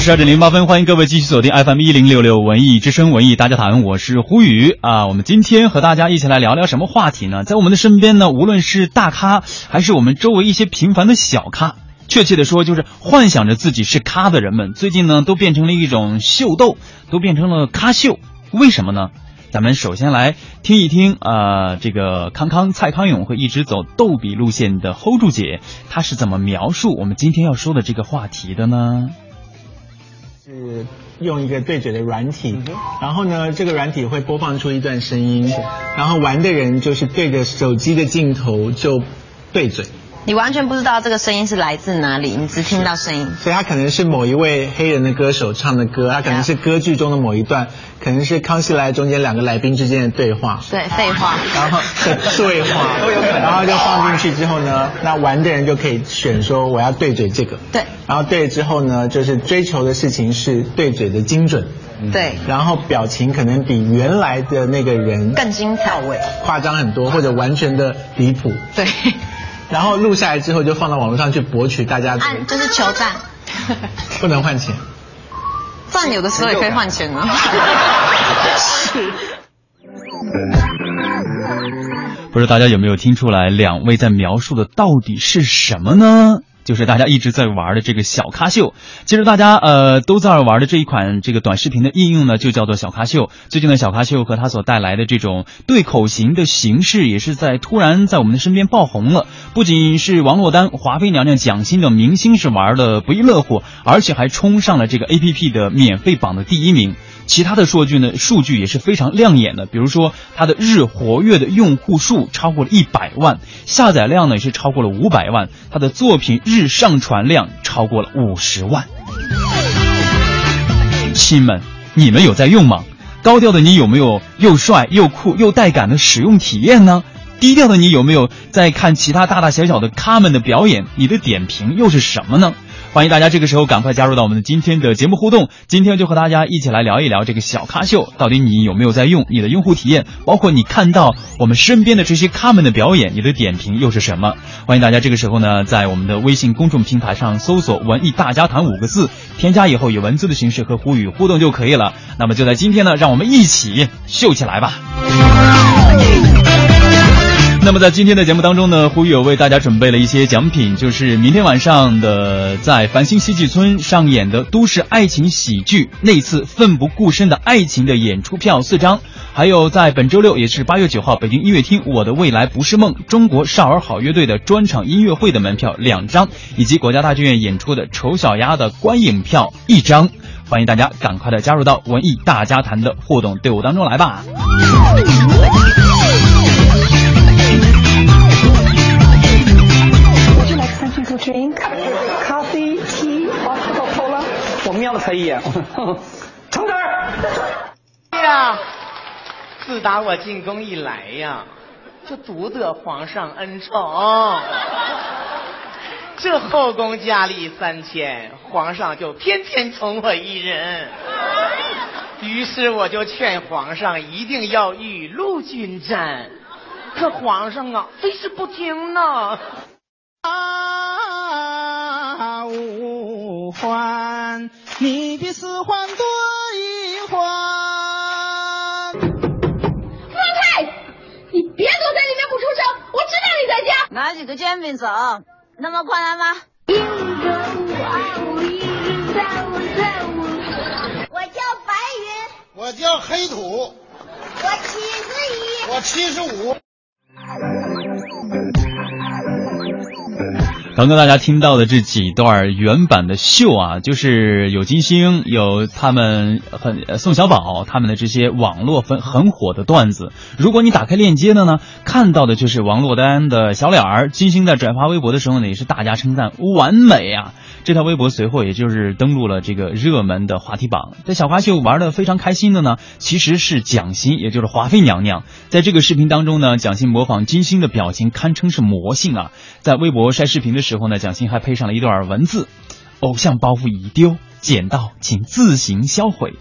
十二点零八分，欢迎各位继续锁定 FM 一零六六文艺之声文艺大家谈，我是胡宇啊。我们今天和大家一起来聊聊什么话题呢？在我们的身边呢，无论是大咖，还是我们周围一些平凡的小咖，确切的说，就是幻想着自己是咖的人们，最近呢，都变成了一种秀逗，都变成了咖秀。为什么呢？咱们首先来听一听啊，这个康康蔡康永和一直走逗比路线的 Hold 住姐，她是怎么描述我们今天要说的这个话题的呢？是用一个对嘴的软体，然后呢，这个软体会播放出一段声音，然后玩的人就是对着手机的镜头就对嘴。你完全不知道这个声音是来自哪里，你只听到声音。所以他可能是某一位黑人的歌手唱的歌，他可能是歌剧中的某一段，可能是康熙来中间两个来宾之间的对话。对，废话。然后对话都有可能，然后就放进去之后呢，那玩的人就可以选说我要对嘴这个。对。然后对了之后呢，就是追求的事情是对嘴的精准。对。然后表情可能比原来的那个人更精彩、夸张很多，或者完全的离谱。对。然后录下来之后就放到网络上去博取大家。按就是求赞。不能换钱。赞有的时候也可以换钱呢。是。不知道大家有没有听出来，两位在描述的到底是什么呢？就是大家一直在玩的这个小咖秀，其实大家呃都在玩的这一款这个短视频的应用呢，就叫做小咖秀。最近的小咖秀和它所带来的这种对口型的形式，也是在突然在我们的身边爆红了。不仅是王珞丹、华妃娘娘、蒋欣等明星是玩的不亦乐乎，而且还冲上了这个 A P P 的免费榜的第一名。其他的数据呢，数据也是非常亮眼的，比如说它的日活跃的用户数超过了一百万，下载量呢也是超过了五百万，它的作品日上传量超过了五十万。亲们，你们有在用吗？高调的你有没有又帅又酷又带感的使用体验呢？低调的你有没有在看其他大大小小的咖们的表演？你的点评又是什么呢？欢迎大家这个时候赶快加入到我们的今天的节目互动。今天就和大家一起来聊一聊这个小咖秀，到底你有没有在用？你的用户体验，包括你看到我们身边的这些咖们的表演，你的点评又是什么？欢迎大家这个时候呢，在我们的微信公众平台上搜索“文艺大家谈”五个字，添加以后以文字的形式和呼吁互动就可以了。那么就在今天呢，让我们一起秀起来吧！那么在今天的节目当中呢，胡友为大家准备了一些奖品，就是明天晚上的在繁星戏剧村上演的都市爱情喜剧《那次奋不顾身的爱情》的演出票四张，还有在本周六也是八月九号北京音乐厅《我的未来不是梦》中国少儿好乐队的专场音乐会的门票两张，以及国家大剧院演出的《丑小鸭》的观影票一张。欢迎大家赶快的加入到文艺大家谈的互动队伍当中来吧。Drink coffee, tea, or Coca-Cola？我瞄了他一眼。橙汁儿。哎呀，自打我进宫以来呀，就独得皇上恩宠。这后宫佳丽三千，皇上就偏偏宠我一人。于是我就劝皇上一定要雨露均沾，可皇上啊，非是不听呢。啊，五环，你比四环多一环。方太，你别躲在里面不出声，我知道你在家。拿几个煎饼走，那么快来吗？一个五二五一云三五三五我叫白云。我叫黑土。我七十一。我七十五。刚刚大家听到的这几段原版的秀啊，就是有金星，有他们很宋小宝他们的这些网络很很火的段子。如果你打开链接的呢，看到的就是王珞丹的小脸儿。金星在转发微博的时候呢，也是大家称赞完美啊。这条微博随后也就是登录了这个热门的话题榜。在小花秀玩的非常开心的呢，其实是蒋欣，也就是华妃娘娘。在这个视频当中呢，蒋欣模仿金星的表情，堪称是魔性啊。在微博晒视频的时候呢，蒋欣还配上了一段文字：“偶像包袱已丢，捡到请自行销毁。”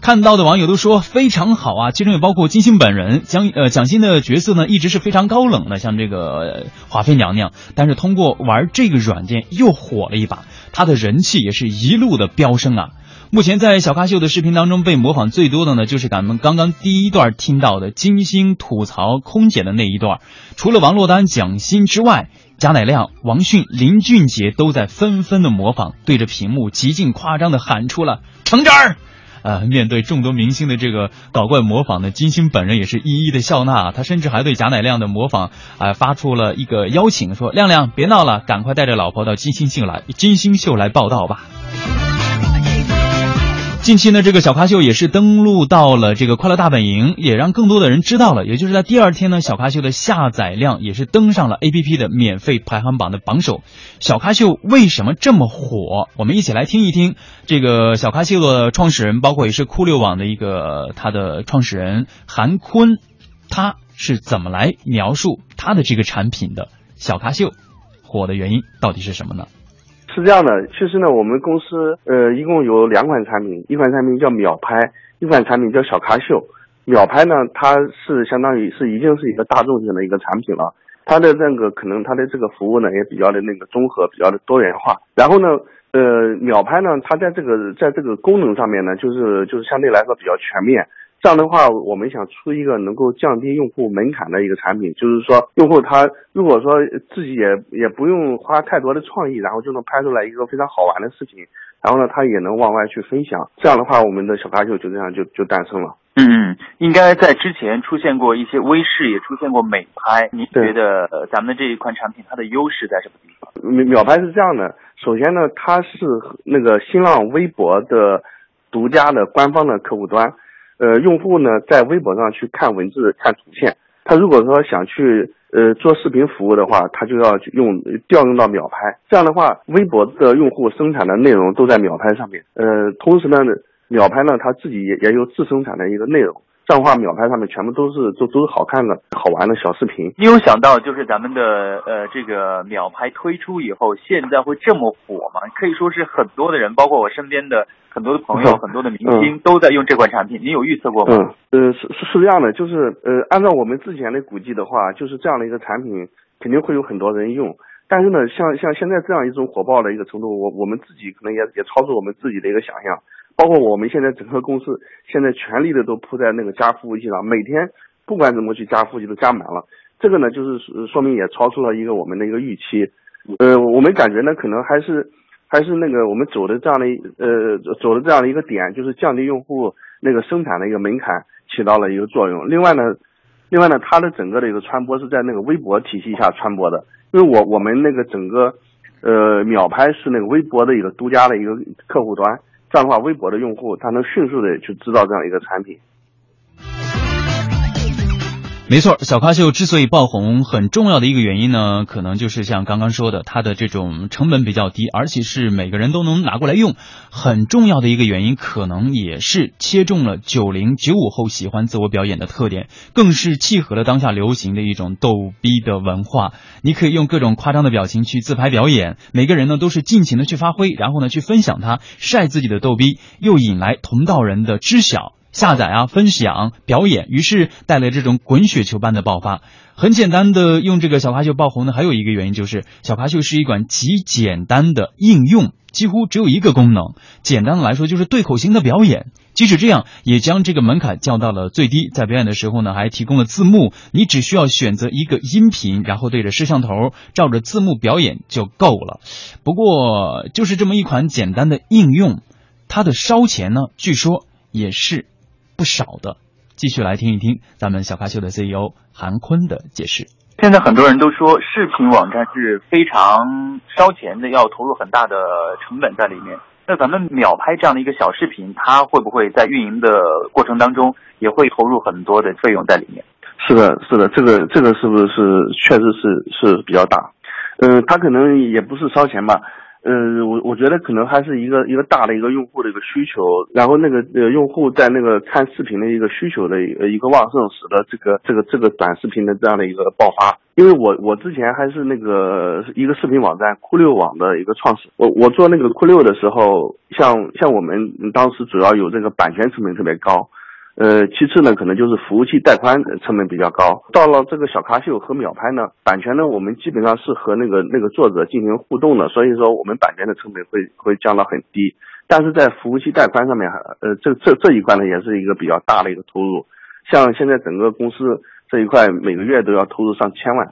看到的网友都说非常好啊，其中也包括金星本人。蒋呃蒋欣的角色呢，一直是非常高冷的，像这个华妃娘娘。但是通过玩这个软件又火了一把。他的人气也是一路的飙升啊。目前在小咖秀的视频当中被模仿最多的呢，就是咱们刚刚第一段听到的金星吐槽空姐的那一段。除了王珞丹、蒋欣之外，贾乃亮、王迅、林俊杰都在纷纷的模仿，对着屏幕极尽夸张的喊出了“橙汁儿”。呃，面对众多明星的这个搞怪模仿呢，金星本人也是一一的笑纳。他甚至还对贾乃亮的模仿啊、发出了一个邀请，说：“亮亮，别闹了，赶快带着老婆到金星秀来，金星秀来报道吧。”近期呢，这个小咖秀也是登录到了这个快乐大本营，也让更多的人知道了。也就是在第二天呢，小咖秀的下载量也是登上了 APP 的免费排行榜的榜首。小咖秀为什么这么火？我们一起来听一听这个小咖秀的创始人，包括也是酷六网的一个他的创始人韩坤，他是怎么来描述他的这个产品的？小咖秀火的原因到底是什么呢？是这样的，其实呢，我们公司呃一共有两款产品，一款产品叫秒拍，一款产品叫小咖秀。秒拍呢，它是相当于是已经是一个大众性的一个产品了，它的那个可能它的这个服务呢也比较的那个综合，比较的多元化。然后呢，呃，秒拍呢，它在这个在这个功能上面呢，就是就是相对来说比较全面。这样的话，我们想出一个能够降低用户门槛的一个产品，就是说，用户他如果说自己也也不用花太多的创意，然后就能拍出来一个非常好玩的视频，然后呢，他也能往外去分享。这样的话，我们的小咖秀就这样就就诞生了。嗯嗯，应该在之前出现过一些微视，也出现过美拍。您觉得呃咱们的这一款产品它的优势在什么地方？秒秒拍是这样的，首先呢，它是那个新浪微博的独家的官方的客户端。呃，用户呢在微博上去看文字、看图片，他如果说想去呃做视频服务的话，他就要用调用到秒拍。这样的话，微博的用户生产的内容都在秒拍上面。呃，同时呢，秒拍呢它自己也也有自生产的一个内容。这样的话，秒拍上面全部都是都都是好看的、好玩的小视频。你有想到就是咱们的呃这个秒拍推出以后，现在会这么火吗？可以说是很多的人，包括我身边的很多的朋友、很多的明星都在用这款产品。你有预测过吗？嗯，呃，是是是这样的，就是呃，按照我们之前的估计的话，就是这样的一个产品肯定会有很多人用。但是呢，像像现在这样一种火爆的一个程度，我我们自己可能也也超出我们自己的一个想象。包括我们现在整个公司现在全力的都扑在那个加服务器上，每天不管怎么去加服务器都加满了。这个呢，就是说明也超出了一个我们的一个预期。呃，我们感觉呢，可能还是还是那个我们走的这样的呃走的这样的一个点，就是降低用户那个生产的一个门槛，起到了一个作用。另外呢，另外呢，它的整个的一个传播是在那个微博体系下传播的，因为我我们那个整个呃秒拍是那个微博的一个独家的一个客户端。账号，微博的用户他能迅速的去知道这样一个产品。没错，小咖秀之所以爆红，很重要的一个原因呢，可能就是像刚刚说的，它的这种成本比较低，而且是每个人都能拿过来用。很重要的一个原因，可能也是切中了九零九五后喜欢自我表演的特点，更是契合了当下流行的一种逗逼的文化。你可以用各种夸张的表情去自拍表演，每个人呢都是尽情的去发挥，然后呢去分享它，晒自己的逗逼，又引来同道人的知晓。下载啊，分享、表演，于是带来这种滚雪球般的爆发。很简单的用这个小花秀爆红呢，还有一个原因就是小花秀是一款极简单的应用，几乎只有一个功能。简单的来说就是对口型的表演。即使这样，也将这个门槛降到了最低。在表演的时候呢，还提供了字幕，你只需要选择一个音频，然后对着摄像头照着字幕表演就够了。不过，就是这么一款简单的应用，它的烧钱呢，据说也是。不少的，继续来听一听咱们小咖秀的 CEO 韩坤的解释。现在很多人都说视频网站是非常烧钱的，要投入很大的成本在里面。那咱们秒拍这样的一个小视频，它会不会在运营的过程当中也会投入很多的费用在里面？是的，是的，这个这个是不是确实是是比较大？嗯，它可能也不是烧钱吧。呃，我我觉得可能还是一个一个大的一个用户的一个需求，然后那个呃用户在那个看视频的一个需求的一个旺盛，使得这个这个这个短视频的这样的一个爆发。因为我我之前还是那个一个视频网站酷六网的一个创始，我我做那个酷六的时候，像像我们当时主要有这个版权成本特别高，呃，其次呢，可能就是服务器带宽成本比较高。到了这个小咖秀和秒拍呢，版权呢，我们基本上是和那个那个作者进行互动的，所以说我们版权的成本会会降到很低。但是在服务器带宽上面，呃，这这这一块呢，也是一个比较大的一个投入。像现在整个公司这一块，每个月都要投入上千万。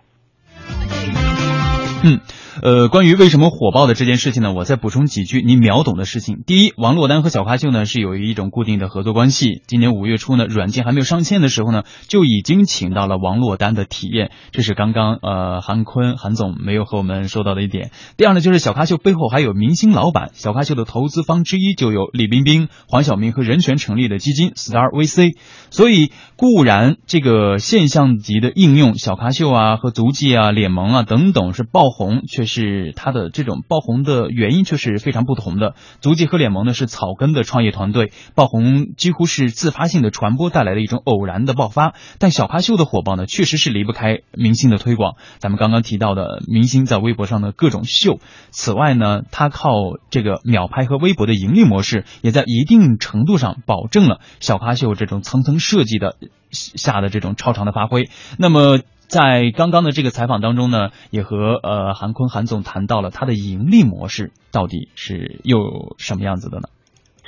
嗯。呃，关于为什么火爆的这件事情呢，我再补充几句你秒懂的事情。第一，王珞丹和小咖秀呢是有一种固定的合作关系。今年五月初呢，软件还没有上线的时候呢，就已经请到了王珞丹的体验，这是刚刚呃韩坤韩总没有和我们说到的一点。第二呢，就是小咖秀背后还有明星老板，小咖秀的投资方之一就有李冰冰、黄晓明和任泉成立的基金 Star VC。所以固然这个现象级的应用，小咖秀啊和足迹啊、脸萌啊等等是爆红，却是它的这种爆红的原因却是非常不同的。足迹和脸萌呢是草根的创业团队，爆红几乎是自发性的传播带来的一种偶然的爆发。但小咖秀的火爆呢，确实是离不开明星的推广。咱们刚刚提到的明星在微博上的各种秀。此外呢，他靠这个秒拍和微博的盈利模式，也在一定程度上保证了小咖秀这种层层设计的下的这种超常的发挥。那么。在刚刚的这个采访当中呢，也和呃韩坤韩总谈到了他的盈利模式到底是又什么样子的呢？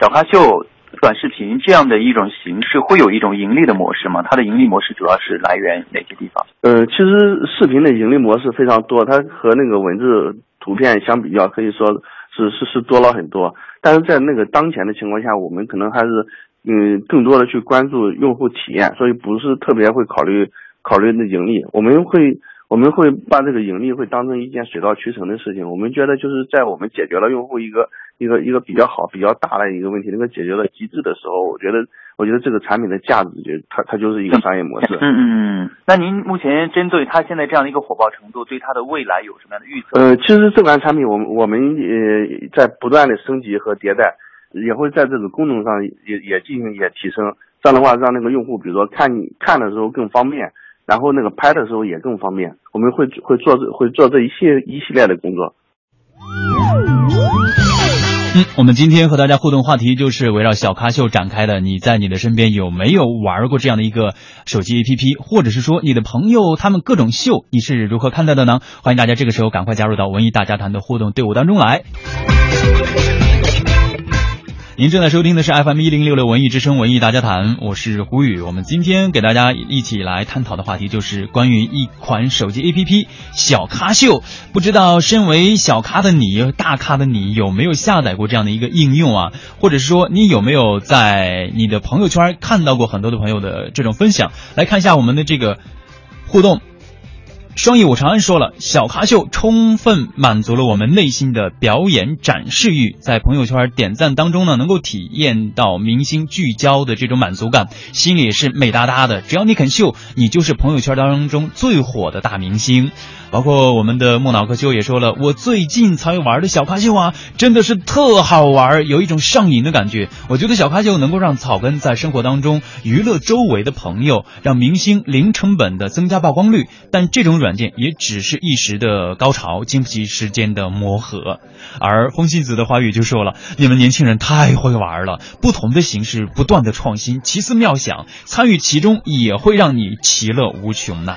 小咖秀短视频这样的一种形式会有一种盈利的模式吗？它的盈利模式主要是来源哪些地方？呃，其实视频的盈利模式非常多，它和那个文字图片相比较，可以说是是是多了很多。但是在那个当前的情况下，我们可能还是嗯更多的去关注用户体验，所以不是特别会考虑。考虑的盈利，我们会我们会把这个盈利会当成一件水到渠成的事情。我们觉得就是在我们解决了用户一个一个一个比较好、比较大的一个问题，能够解决了极致的时候，我觉得我觉得这个产品的价值就它它就是一个商业模式。嗯嗯嗯。那您目前针对它现在这样的一个火爆程度，对它的未来有什么样的预测？呃，其实这款产品我们我们呃在不断的升级和迭代，也会在这个功能上也也进行一些提升。这样的话，让那个用户比如说看看的时候更方便。然后那个拍的时候也更方便，我们会会做会做这一系一系列的工作。嗯，我们今天和大家互动话题就是围绕小咖秀展开的。你在你的身边有没有玩过这样的一个手机 APP，或者是说你的朋友他们各种秀，你是如何看待的呢？欢迎大家这个时候赶快加入到文艺大家谈的互动队伍当中来。您正在收听的是 FM 一零六六文艺之声文艺大家谈，我是胡宇。我们今天给大家一起来探讨的话题就是关于一款手机 APP 小咖秀。不知道身为小咖的你、大咖的你有没有下载过这样的一个应用啊？或者是说你有没有在你的朋友圈看到过很多的朋友的这种分享？来看一下我们的这个互动。双翼武长安说了，小咖秀充分满足了我们内心的表演展示欲，在朋友圈点赞当中呢，能够体验到明星聚焦的这种满足感，心里是美哒哒的。只要你肯秀，你就是朋友圈当中最火的大明星。包括我们的木脑壳秀也说了，我最近才玩的小咖秀啊，真的是特好玩，有一种上瘾的感觉。我觉得小咖秀能够让草根在生活当中娱乐周围的朋友，让明星零成本的增加曝光率，但这种软件也只是一时的高潮，经不起时间的磨合。而风信子的话语就说了，你们年轻人太会玩了，不同的形式不断的创新，奇思妙想，参与其中也会让你其乐无穷呐。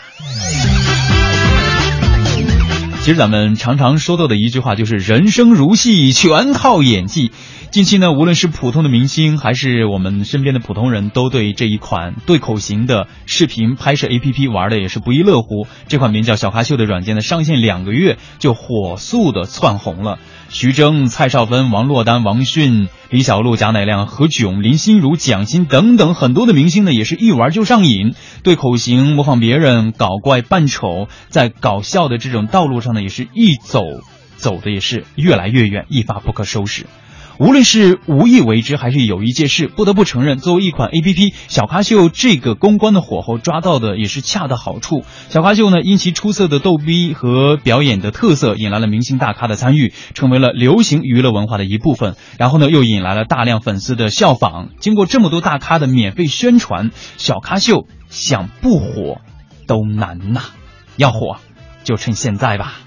其实咱们常常说到的一句话就是“人生如戏，全靠演技”。近期呢，无论是普通的明星，还是我们身边的普通人都对这一款对口型的视频拍摄 APP 玩的也是不亦乐乎。这款名叫“小咖秀”的软件呢，上线两个月就火速的窜红了。徐峥、蔡少芬、王珞丹、王迅、李小璐、贾乃亮、何炅、林心如、蒋欣等等很多的明星呢，也是一玩就上瘾，对口型、模仿别人、搞怪扮丑，在搞笑的这种道路上呢，也是一走走的也是越来越远，一发不可收拾。无论是无意为之还是有意借势，不得不承认，作为一款 A P P，小咖秀这个公关的火候抓到的也是恰到好处。小咖秀呢，因其出色的逗逼和表演的特色，引来了明星大咖的参与，成为了流行娱乐文化的一部分。然后呢，又引来了大量粉丝的效仿。经过这么多大咖的免费宣传，小咖秀想不火都难呐！要火，就趁现在吧。